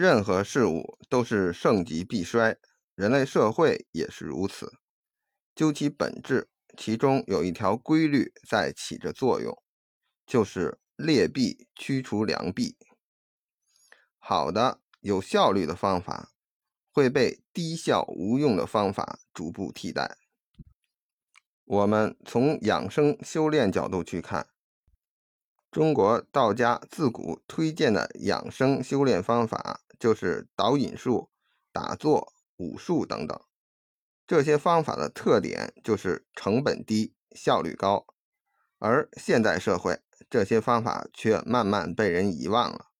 任何事物都是盛极必衰，人类社会也是如此。究其本质，其中有一条规律在起着作用，就是劣币驱除良币。好的、有效率的方法会被低效无用的方法逐步替代。我们从养生修炼角度去看，中国道家自古推荐的养生修炼方法就是导引术、打坐、武术等等。这些方法的特点就是成本低、效率高，而现代社会这些方法却慢慢被人遗忘了。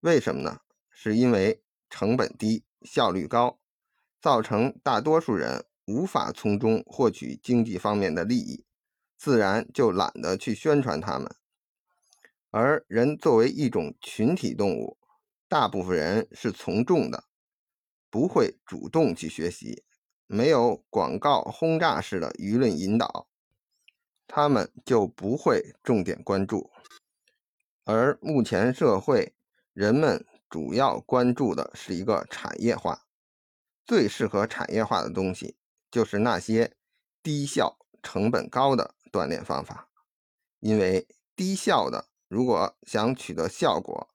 为什么呢？是因为成本低、效率高，造成大多数人无法从中获取经济方面的利益，自然就懒得去宣传他们。而人作为一种群体动物，大部分人是从众的，不会主动去学习。没有广告轰炸式的舆论引导，他们就不会重点关注。而目前社会，人们主要关注的是一个产业化，最适合产业化的东西就是那些低效、成本高的锻炼方法。因为低效的，如果想取得效果，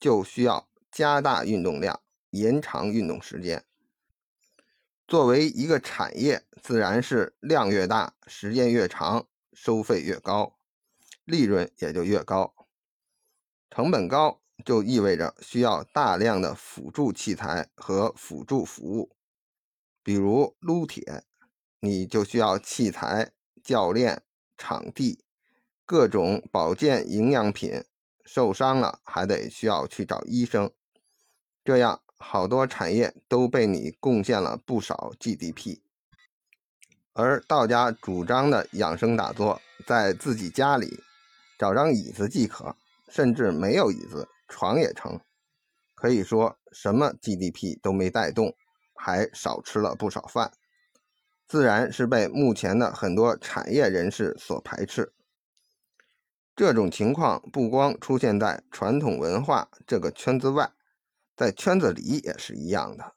就需要加大运动量，延长运动时间。作为一个产业，自然是量越大，时间越长，收费越高，利润也就越高。成本高就意味着需要大量的辅助器材和辅助服务，比如撸铁，你就需要器材、教练、场地、各种保健营养品。受伤了还得需要去找医生，这样。好多产业都被你贡献了不少 GDP，而道家主张的养生打坐，在自己家里找张椅子即可，甚至没有椅子，床也成，可以说什么 GDP 都没带动，还少吃了不少饭，自然是被目前的很多产业人士所排斥。这种情况不光出现在传统文化这个圈子外。在圈子里也是一样的，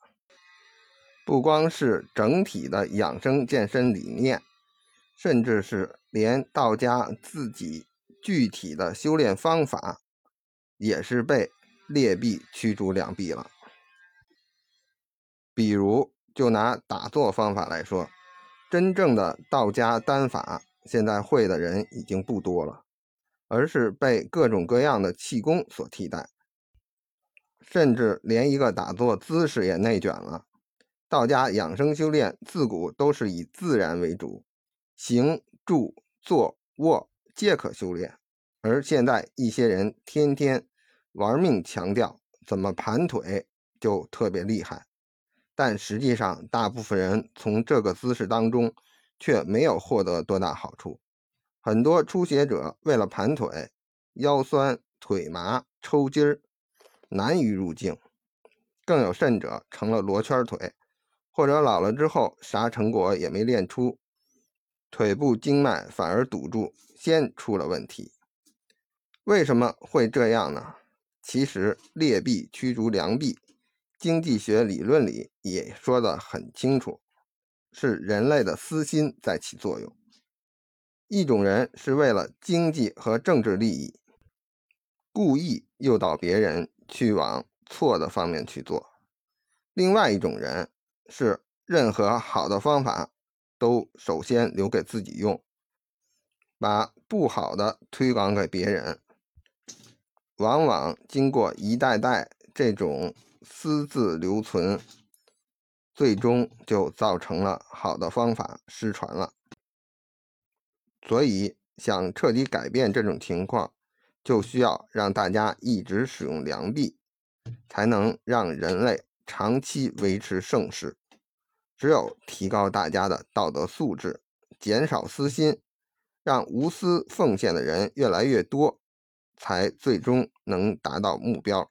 不光是整体的养生健身理念，甚至是连道家自己具体的修炼方法，也是被劣币驱逐良币了。比如，就拿打坐方法来说，真正的道家丹法，现在会的人已经不多了，而是被各种各样的气功所替代。甚至连一个打坐姿势也内卷了。道家养生修炼自古都是以自然为主，行、住、坐、卧皆可修炼。而现在一些人天天玩命强调怎么盘腿就特别厉害，但实际上大部分人从这个姿势当中却没有获得多大好处。很多初学者为了盘腿，腰酸腿麻、抽筋儿。难于入境，更有甚者成了罗圈腿，或者老了之后啥成果也没练出，腿部经脉反而堵住，先出了问题。为什么会这样呢？其实劣币驱逐良币，经济学理论里也说得很清楚，是人类的私心在起作用。一种人是为了经济和政治利益，故意诱导别人。去往错的方面去做。另外一种人是任何好的方法都首先留给自己用，把不好的推广给别人。往往经过一代代这种私自留存，最终就造成了好的方法失传了。所以，想彻底改变这种情况。就需要让大家一直使用良币，才能让人类长期维持盛世。只有提高大家的道德素质，减少私心，让无私奉献的人越来越多，才最终能达到目标。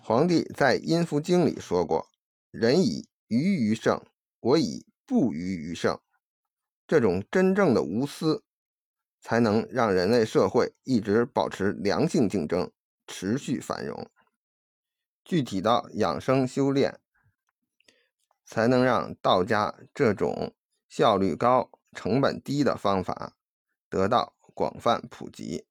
皇帝在《阴符经》里说过：“人以鱼于胜，我以不鱼于胜。”这种真正的无私。才能让人类社会一直保持良性竞争，持续繁荣。具体到养生修炼，才能让道家这种效率高、成本低的方法得到广泛普及。